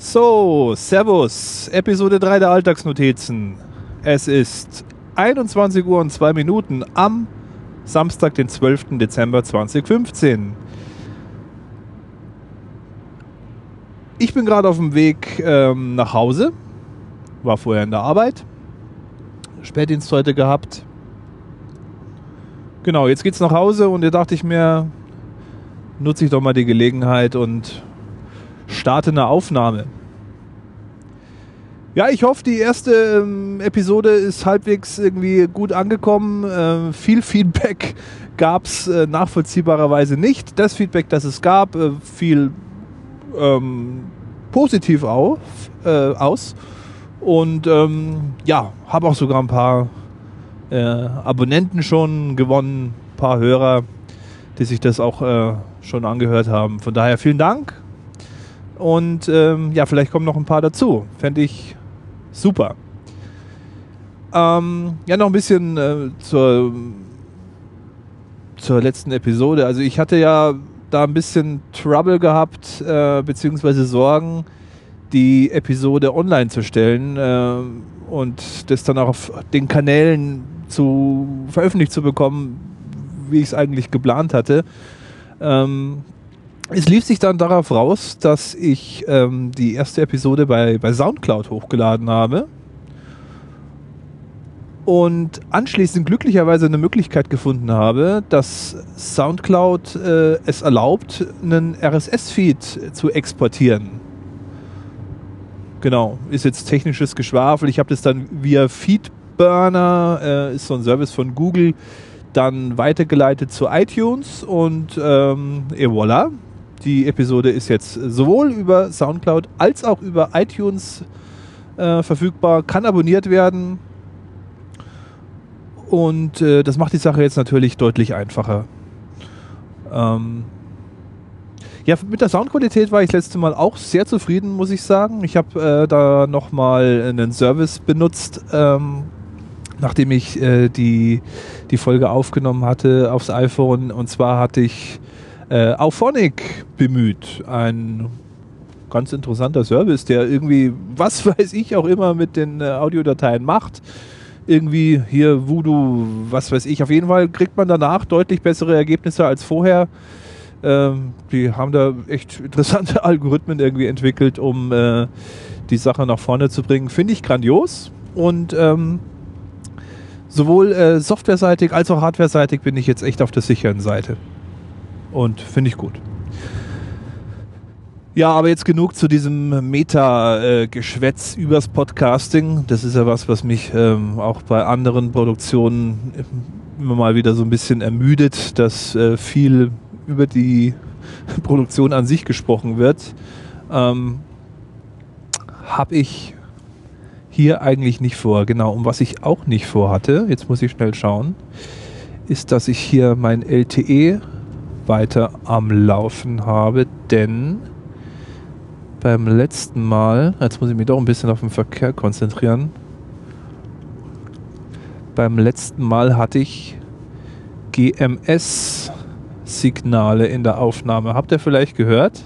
So, Servus, Episode 3 der Alltagsnotizen. Es ist 21 Uhr und 2 Minuten am Samstag, den 12. Dezember 2015. Ich bin gerade auf dem Weg ähm, nach Hause, war vorher in der Arbeit, Spätdienst heute gehabt. Genau, jetzt geht's nach Hause und da dachte ich mir, nutze ich doch mal die Gelegenheit und starte eine Aufnahme. Ja, ich hoffe, die erste ähm, Episode ist halbwegs irgendwie gut angekommen. Äh, viel Feedback gab es äh, nachvollziehbarerweise nicht. Das Feedback, das es gab, äh, fiel ähm, positiv auf, äh, aus. Und ähm, ja, habe auch sogar ein paar äh, Abonnenten schon gewonnen, ein paar Hörer, die sich das auch äh, schon angehört haben. Von daher vielen Dank. Und ähm, ja, vielleicht kommen noch ein paar dazu. Fände ich super. Ähm, ja, noch ein bisschen äh, zur, zur letzten Episode. Also ich hatte ja da ein bisschen Trouble gehabt, äh, beziehungsweise Sorgen, die Episode online zu stellen äh, und das dann auch auf den Kanälen zu veröffentlicht zu bekommen, wie ich es eigentlich geplant hatte. Ähm, es lief sich dann darauf raus, dass ich ähm, die erste Episode bei, bei Soundcloud hochgeladen habe und anschließend glücklicherweise eine Möglichkeit gefunden habe, dass Soundcloud äh, es erlaubt, einen RSS-Feed zu exportieren. Genau, ist jetzt technisches Geschwafel. Ich habe das dann via Feedburner, äh, ist so ein Service von Google, dann weitergeleitet zu iTunes und ähm, et voilà, die Episode ist jetzt sowohl über Soundcloud als auch über iTunes äh, verfügbar, kann abonniert werden. Und äh, das macht die Sache jetzt natürlich deutlich einfacher. Ähm ja, mit der Soundqualität war ich letzte Mal auch sehr zufrieden, muss ich sagen. Ich habe äh, da nochmal einen Service benutzt, ähm, nachdem ich äh, die, die Folge aufgenommen hatte aufs iPhone. Und zwar hatte ich äh, Auphonic bemüht. Ein ganz interessanter Service, der irgendwie, was weiß ich auch immer mit den äh, Audiodateien macht. Irgendwie hier Voodoo, was weiß ich. Auf jeden Fall kriegt man danach deutlich bessere Ergebnisse als vorher. Ähm, die haben da echt interessante Algorithmen irgendwie entwickelt, um äh, die Sache nach vorne zu bringen. Finde ich grandios. Und ähm, sowohl äh, softwareseitig als auch hardwareseitig bin ich jetzt echt auf der sicheren Seite. Und finde ich gut. Ja, aber jetzt genug zu diesem Meta-Geschwätz übers Podcasting. Das ist ja was, was mich ähm, auch bei anderen Produktionen immer mal wieder so ein bisschen ermüdet, dass äh, viel über die Produktion an sich gesprochen wird. Ähm, Habe ich hier eigentlich nicht vor. Genau, und was ich auch nicht vorhatte, jetzt muss ich schnell schauen, ist, dass ich hier mein LTE weiter am Laufen habe, denn beim letzten Mal, jetzt muss ich mich doch ein bisschen auf den Verkehr konzentrieren, beim letzten Mal hatte ich GMS-Signale in der Aufnahme. Habt ihr vielleicht gehört?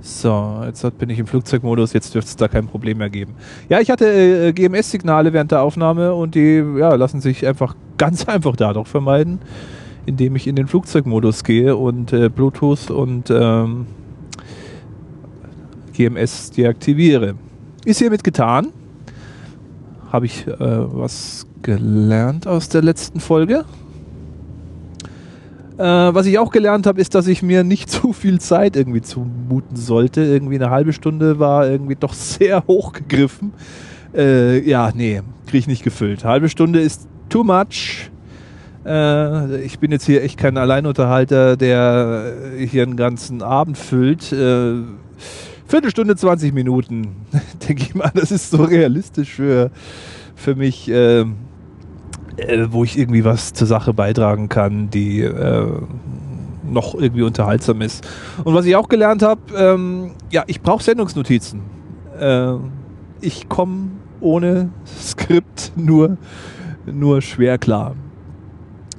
So, jetzt bin ich im Flugzeugmodus, jetzt dürfte es da kein Problem mehr geben. Ja, ich hatte äh, GMS-Signale während der Aufnahme und die ja, lassen sich einfach ganz einfach dadurch vermeiden, indem ich in den Flugzeugmodus gehe und äh, Bluetooth und ähm, GMS deaktiviere. Ist hiermit getan. Habe ich äh, was gelernt aus der letzten Folge? Äh, was ich auch gelernt habe, ist, dass ich mir nicht zu viel Zeit irgendwie zumuten sollte. Irgendwie eine halbe Stunde war irgendwie doch sehr hochgegriffen. Äh, ja, nee, kriege ich nicht gefüllt. Halbe Stunde ist too much. Äh, ich bin jetzt hier echt kein Alleinunterhalter, der hier einen ganzen Abend füllt. Äh, Viertelstunde, 20 Minuten, denke ich mal, das ist so realistisch für, für mich, äh, äh, wo ich irgendwie was zur Sache beitragen kann, die äh, noch irgendwie unterhaltsam ist. Und was ich auch gelernt habe, ähm, ja, ich brauche Sendungsnotizen. Äh, ich komme ohne Skript nur, nur schwer klar.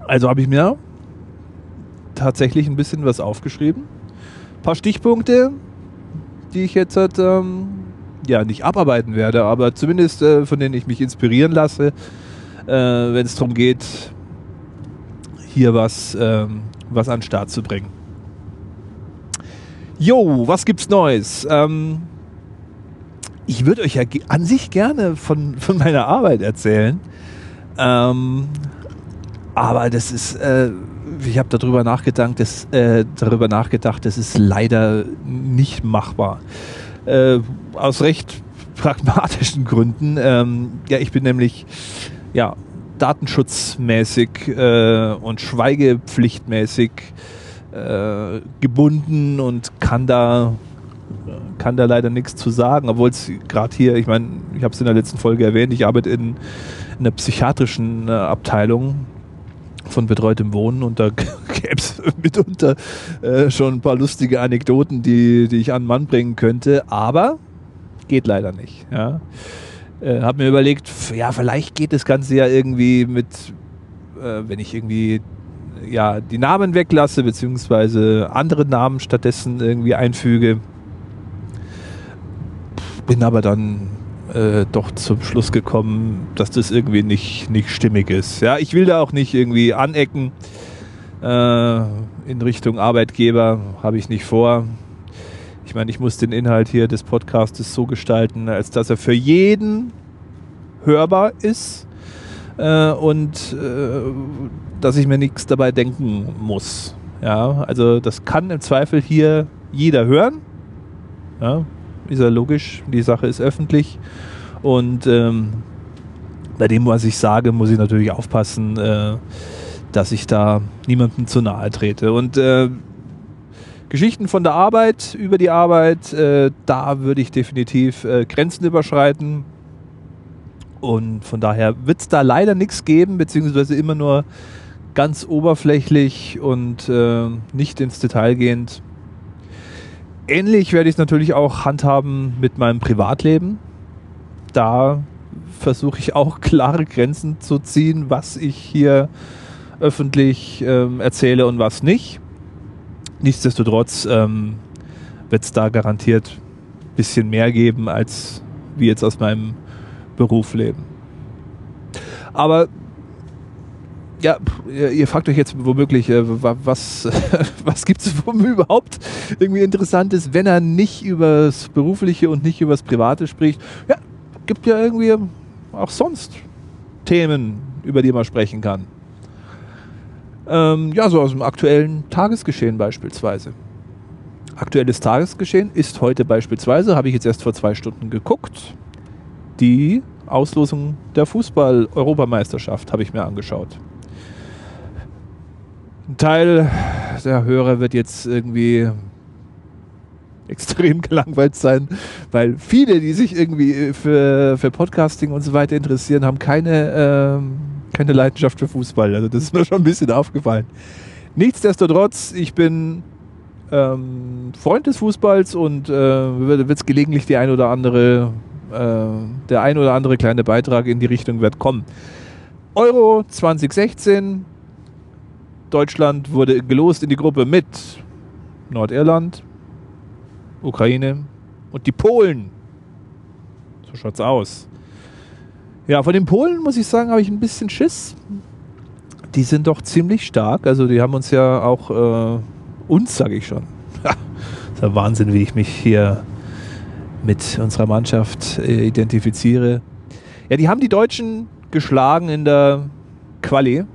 Also habe ich mir tatsächlich ein bisschen was aufgeschrieben. Ein paar Stichpunkte, die ich jetzt halt, ähm, ja nicht abarbeiten werde, aber zumindest äh, von denen ich mich inspirieren lasse, äh, wenn es darum geht, hier was, ähm, was an den Start zu bringen. Jo, was gibt's Neues? Ähm, ich würde euch ja an sich gerne von, von meiner Arbeit erzählen. Ähm, aber das ist, äh, ich habe darüber nachgedacht, das, äh, darüber nachgedacht, das ist leider nicht machbar. Äh, aus recht pragmatischen Gründen. Ähm, ja, ich bin nämlich ja, datenschutzmäßig äh, und schweigepflichtmäßig äh, gebunden und kann da kann da leider nichts zu sagen, obwohl es gerade hier, ich meine, ich habe es in der letzten Folge erwähnt, ich arbeite in, in einer psychiatrischen äh, Abteilung von betreutes Wohnen und da gäbe es mitunter äh, schon ein paar lustige Anekdoten, die, die ich an den Mann bringen könnte, aber geht leider nicht. Ja. Äh, habe mir überlegt, ja, vielleicht geht das Ganze ja irgendwie mit, äh, wenn ich irgendwie ja, die Namen weglasse, beziehungsweise andere Namen stattdessen irgendwie einfüge. Bin aber dann äh, doch zum Schluss gekommen, dass das irgendwie nicht, nicht stimmig ist. Ja, ich will da auch nicht irgendwie anecken äh, in Richtung Arbeitgeber, habe ich nicht vor. Ich meine, ich muss den Inhalt hier des Podcastes so gestalten, als dass er für jeden hörbar ist äh, und äh, dass ich mir nichts dabei denken muss. Ja, also das kann im Zweifel hier jeder hören. Ja, ist ja logisch, die Sache ist öffentlich. Und ähm, bei dem, was ich sage, muss ich natürlich aufpassen, äh, dass ich da niemandem zu nahe trete. Und äh, Geschichten von der Arbeit, über die Arbeit, äh, da würde ich definitiv äh, Grenzen überschreiten. Und von daher wird es da leider nichts geben, beziehungsweise immer nur ganz oberflächlich und äh, nicht ins Detail gehend. Ähnlich werde ich es natürlich auch handhaben mit meinem Privatleben. Da versuche ich auch klare Grenzen zu ziehen, was ich hier öffentlich ähm, erzähle und was nicht. Nichtsdestotrotz ähm, wird es da garantiert ein bisschen mehr geben, als wie jetzt aus meinem Beruf leben. Aber ja, ihr fragt euch jetzt womöglich, äh, was, was gibt es überhaupt irgendwie Interessantes, wenn er nicht über das Berufliche und nicht über das Private spricht? Ja, gibt ja irgendwie auch sonst Themen, über die man sprechen kann. Ähm, ja, so aus dem aktuellen Tagesgeschehen beispielsweise. Aktuelles Tagesgeschehen ist heute beispielsweise, habe ich jetzt erst vor zwei Stunden geguckt, die Auslosung der Fußball-Europameisterschaft habe ich mir angeschaut. Ein Teil der Hörer wird jetzt irgendwie extrem gelangweilt sein, weil viele, die sich irgendwie für, für Podcasting und so weiter interessieren, haben keine, ähm, keine Leidenschaft für Fußball. Also das ist mir schon ein bisschen aufgefallen. Nichtsdestotrotz, ich bin ähm, Freund des Fußballs und äh, wird es gelegentlich die ein oder andere, äh, der ein oder andere kleine Beitrag in die Richtung wird kommen. Euro 2016 Deutschland wurde gelost in die Gruppe mit Nordirland, Ukraine und die Polen. So schaut's aus. Ja, von den Polen muss ich sagen, habe ich ein bisschen Schiss. Die sind doch ziemlich stark. Also die haben uns ja auch äh, uns, sage ich schon. das ist ja Wahnsinn, wie ich mich hier mit unserer Mannschaft äh, identifiziere. Ja, die haben die Deutschen geschlagen in der Quali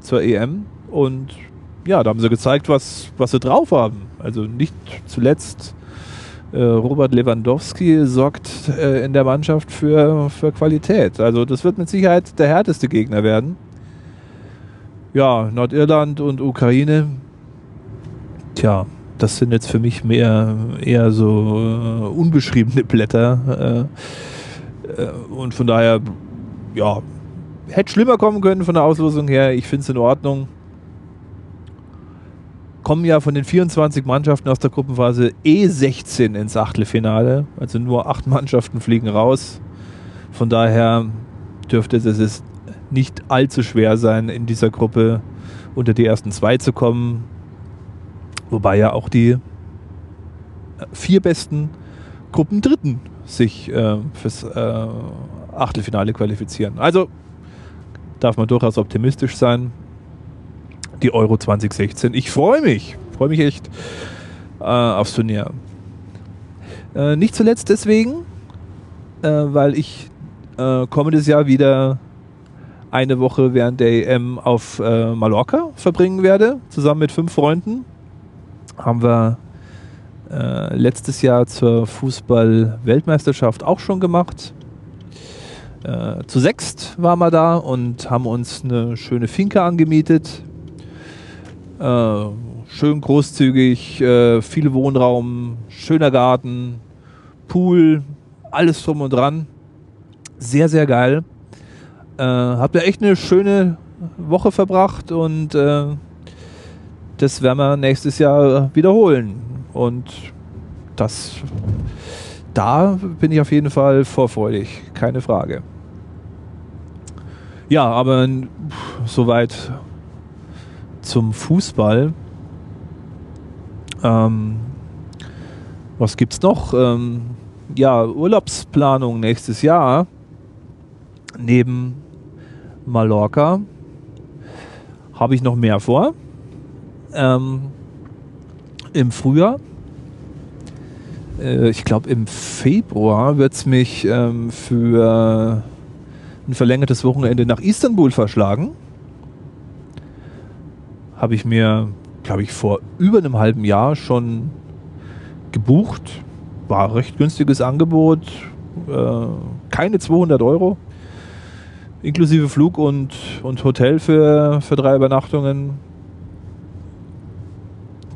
zur EM und ja, da haben sie gezeigt, was, was sie drauf haben. Also nicht zuletzt äh, Robert Lewandowski sorgt äh, in der Mannschaft für, für Qualität. Also das wird mit Sicherheit der härteste Gegner werden. Ja, Nordirland und Ukraine. Tja, das sind jetzt für mich mehr eher so äh, unbeschriebene Blätter. Äh, äh, und von daher, ja, hätte schlimmer kommen können von der Auslosung her. Ich finde es in Ordnung kommen ja von den 24 Mannschaften aus der Gruppenphase eh 16 ins Achtelfinale. Also nur acht Mannschaften fliegen raus. Von daher dürfte es nicht allzu schwer sein, in dieser Gruppe unter die ersten zwei zu kommen. Wobei ja auch die vier besten Gruppendritten sich äh, fürs äh, Achtelfinale qualifizieren. Also darf man durchaus optimistisch sein. Die Euro 2016. Ich freue mich. Freue mich echt äh, aufs Turnier. Äh, nicht zuletzt deswegen, äh, weil ich äh, kommendes Jahr wieder eine Woche während der EM auf äh, Mallorca verbringen werde, zusammen mit fünf Freunden. Haben wir äh, letztes Jahr zur Fußball-Weltmeisterschaft auch schon gemacht. Äh, zu sechst waren wir da und haben uns eine schöne Finca angemietet. Äh, schön großzügig, äh, viel Wohnraum, schöner Garten, Pool, alles drum und dran. Sehr, sehr geil. Äh, habt ihr echt eine schöne Woche verbracht und äh, das werden wir nächstes Jahr wiederholen. Und das, da bin ich auf jeden Fall vorfreudig, keine Frage. Ja, aber soweit zum Fußball. Ähm, was gibt's noch? Ähm, ja, Urlaubsplanung nächstes Jahr. Neben Mallorca habe ich noch mehr vor. Ähm, Im Frühjahr, äh, ich glaube im Februar, wird es mich ähm, für ein verlängertes Wochenende nach Istanbul verschlagen. Habe ich mir, glaube ich, vor über einem halben Jahr schon gebucht. War ein recht günstiges Angebot. Äh, keine 200 Euro. Inklusive Flug und, und Hotel für, für drei Übernachtungen.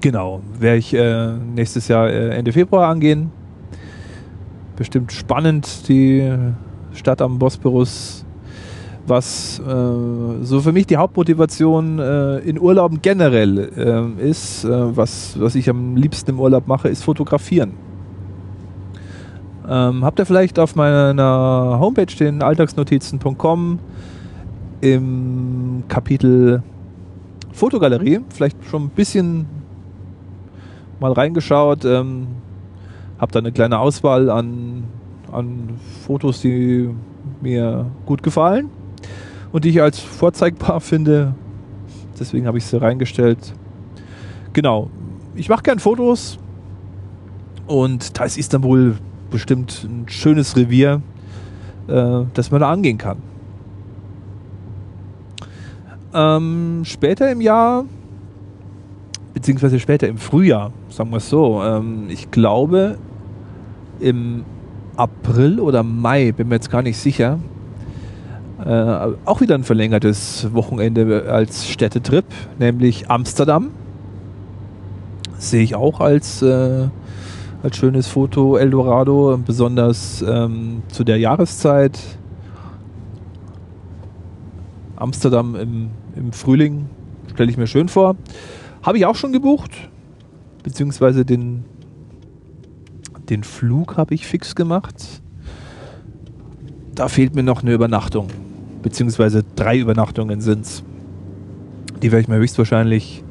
Genau, werde ich äh, nächstes Jahr äh, Ende Februar angehen. Bestimmt spannend, die Stadt am Bosporus. Was äh, so für mich die Hauptmotivation äh, in Urlauben generell äh, ist, äh, was, was ich am liebsten im Urlaub mache, ist fotografieren. Ähm, habt ihr vielleicht auf meiner Homepage den alltagsnotizen.com im Kapitel Fotogalerie vielleicht schon ein bisschen mal reingeschaut. Ähm, hab da eine kleine Auswahl an, an Fotos, die mir gut gefallen und die ich als vorzeigbar finde. Deswegen habe ich sie reingestellt. Genau. Ich mache gern Fotos und da ist Istanbul bestimmt ein schönes Revier, äh, das man da angehen kann. Ähm, später im Jahr, beziehungsweise später im Frühjahr, sagen wir es so, ähm, ich glaube im April oder Mai, bin mir jetzt gar nicht sicher, äh, auch wieder ein verlängertes Wochenende als Städtetrip, nämlich Amsterdam. Sehe ich auch als, äh, als schönes Foto Eldorado, besonders ähm, zu der Jahreszeit. Amsterdam im, im Frühling stelle ich mir schön vor. Habe ich auch schon gebucht, beziehungsweise den, den Flug habe ich fix gemacht. Da fehlt mir noch eine Übernachtung beziehungsweise drei Übernachtungen sind es. Die werde ich mir höchstwahrscheinlich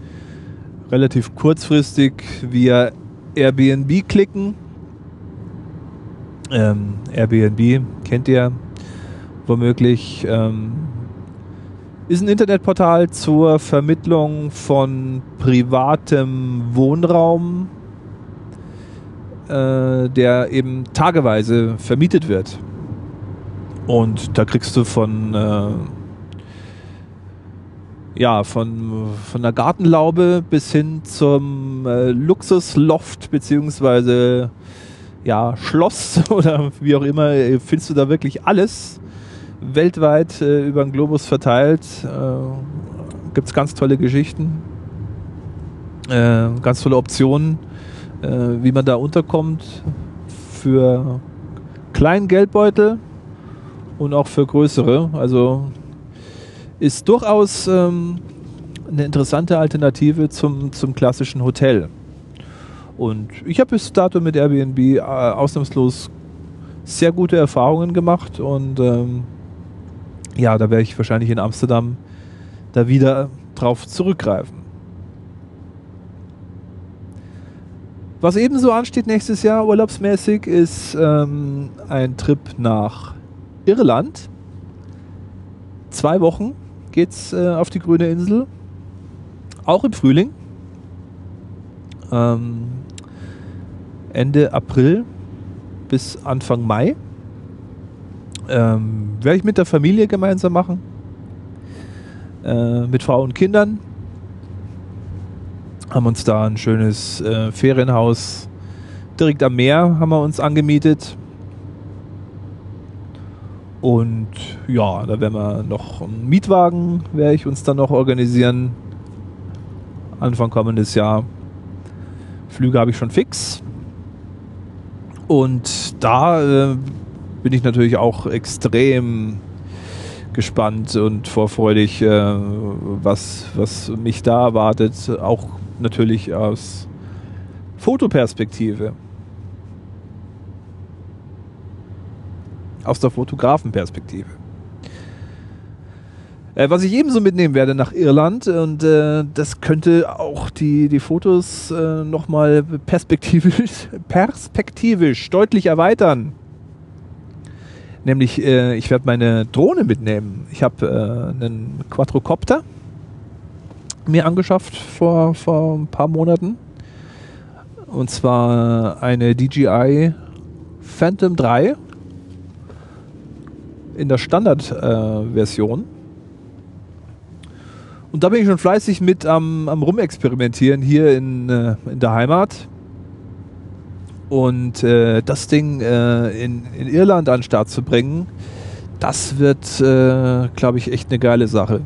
relativ kurzfristig via Airbnb klicken. Ähm, Airbnb kennt ihr womöglich. Ähm, ist ein Internetportal zur Vermittlung von privatem Wohnraum, äh, der eben tageweise vermietet wird. Und da kriegst du von, äh, ja, von, von der Gartenlaube bis hin zum äh, Luxusloft beziehungsweise ja, Schloss oder wie auch immer, äh, findest du da wirklich alles weltweit äh, über den Globus verteilt. Äh, Gibt es ganz tolle Geschichten, äh, ganz tolle Optionen, äh, wie man da unterkommt für kleinen Geldbeutel und auch für größere. Also ist durchaus ähm, eine interessante Alternative zum, zum klassischen Hotel. Und ich habe bis dato mit Airbnb äh, ausnahmslos sehr gute Erfahrungen gemacht und ähm, ja, da werde ich wahrscheinlich in Amsterdam da wieder drauf zurückgreifen. Was ebenso ansteht nächstes Jahr urlaubsmäßig ist ähm, ein Trip nach Irland. Zwei Wochen geht's äh, auf die grüne Insel. Auch im Frühling. Ähm, Ende April bis Anfang Mai. Ähm, Werde ich mit der Familie gemeinsam machen. Äh, mit Frau und Kindern haben uns da ein schönes äh, Ferienhaus direkt am Meer haben wir uns angemietet. Und ja, da werden wir noch einen Mietwagen, werde ich uns dann noch organisieren. Anfang kommendes Jahr. Flüge habe ich schon fix. Und da äh, bin ich natürlich auch extrem gespannt und vorfreudig, äh, was, was mich da erwartet. Auch natürlich aus Fotoperspektive. Aus der Fotografenperspektive. Äh, was ich ebenso mitnehmen werde nach Irland und äh, das könnte auch die, die Fotos äh, nochmal perspektivisch, perspektivisch deutlich erweitern. Nämlich, äh, ich werde meine Drohne mitnehmen. Ich habe äh, einen Quadrocopter mir angeschafft vor, vor ein paar Monaten. Und zwar eine DJI Phantom 3 in der Standardversion. Und da bin ich schon fleißig mit am, am Rumexperimentieren hier in, äh, in der Heimat. Und äh, das Ding äh, in, in Irland an den Start zu bringen, das wird, äh, glaube ich, echt eine geile Sache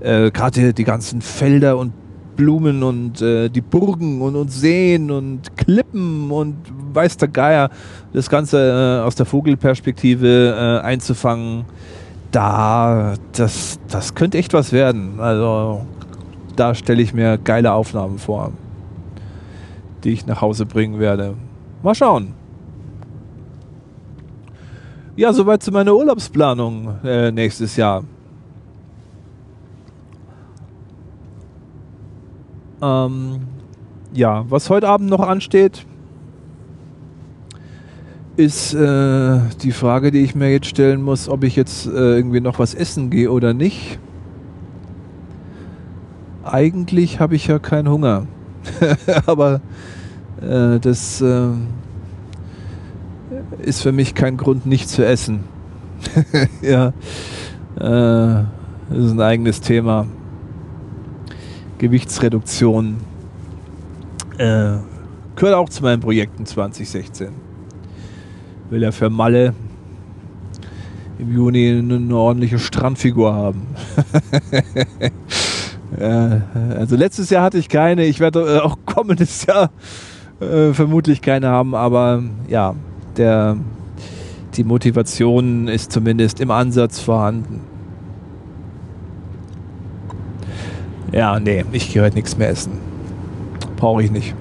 äh, gerade die ganzen Felder und Blumen und äh, die Burgen und, und Seen und Klippen und weiß der Geier, das Ganze äh, aus der Vogelperspektive äh, einzufangen, da, das, das könnte echt was werden. Also da stelle ich mir geile Aufnahmen vor, die ich nach Hause bringen werde. Mal schauen. Ja, soweit zu meiner Urlaubsplanung äh, nächstes Jahr. Ähm, ja, was heute Abend noch ansteht, ist äh, die Frage, die ich mir jetzt stellen muss, ob ich jetzt äh, irgendwie noch was essen gehe oder nicht. Eigentlich habe ich ja keinen Hunger. Aber äh, das äh, ist für mich kein Grund, nicht zu essen. ja, äh, das ist ein eigenes Thema. Gewichtsreduktion äh, gehört auch zu meinen Projekten 2016. Will ja für Malle im Juni eine ordentliche Strandfigur haben. ja, also letztes Jahr hatte ich keine, ich werde äh, auch kommendes Jahr äh, vermutlich keine haben, aber ja, der, die Motivation ist zumindest im Ansatz vorhanden. Ja, nee, ich gehe heute nichts mehr essen. Brauche ich nicht.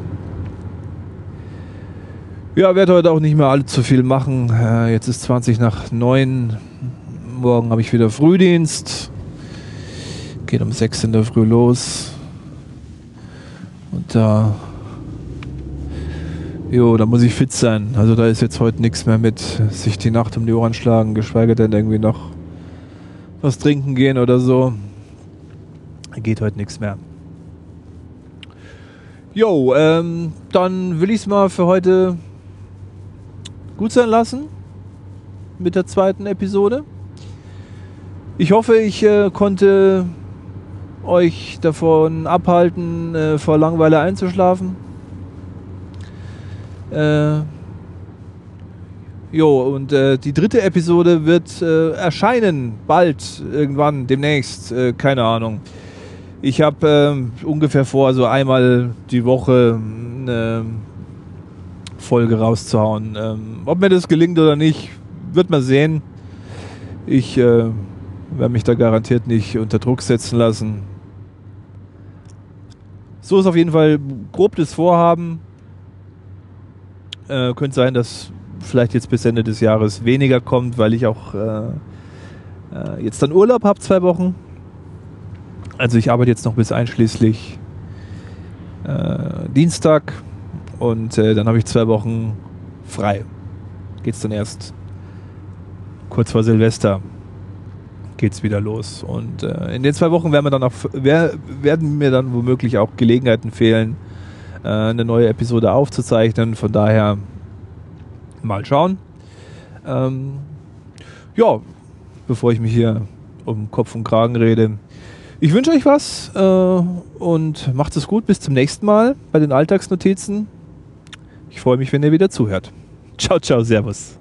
Ja, werde heute auch nicht mehr allzu viel machen. Äh, jetzt ist 20 nach 9. Morgen habe ich wieder Frühdienst. Geht um 6 in der Früh los. Und da. Jo, da muss ich fit sein. Also da ist jetzt heute nichts mehr mit sich die Nacht um die Ohren schlagen, geschweige denn irgendwie noch was trinken gehen oder so. Geht heute nichts mehr. Jo, ähm, dann will ich es mal für heute gut sein lassen mit der zweiten Episode. Ich hoffe, ich äh, konnte euch davon abhalten, äh, vor Langweile einzuschlafen. Äh, jo, und äh, die dritte Episode wird äh, erscheinen, bald, irgendwann, demnächst, äh, keine Ahnung. Ich habe äh, ungefähr vor, so einmal die Woche eine Folge rauszuhauen. Ähm, ob mir das gelingt oder nicht, wird man sehen. Ich äh, werde mich da garantiert nicht unter Druck setzen lassen. So ist auf jeden Fall grob das Vorhaben. Äh, könnte sein, dass vielleicht jetzt bis Ende des Jahres weniger kommt, weil ich auch äh, äh jetzt dann Urlaub habe, zwei Wochen. Also ich arbeite jetzt noch bis einschließlich äh, Dienstag und äh, dann habe ich zwei Wochen frei. Geht's dann erst kurz vor Silvester geht's wieder los. Und äh, in den zwei Wochen werden mir dann auch wer, werden mir dann womöglich auch Gelegenheiten fehlen, äh, eine neue Episode aufzuzeichnen. Von daher mal schauen. Ähm, ja, bevor ich mich hier um Kopf und Kragen rede. Ich wünsche euch was äh, und macht es gut. Bis zum nächsten Mal bei den Alltagsnotizen. Ich freue mich, wenn ihr wieder zuhört. Ciao, ciao, Servus.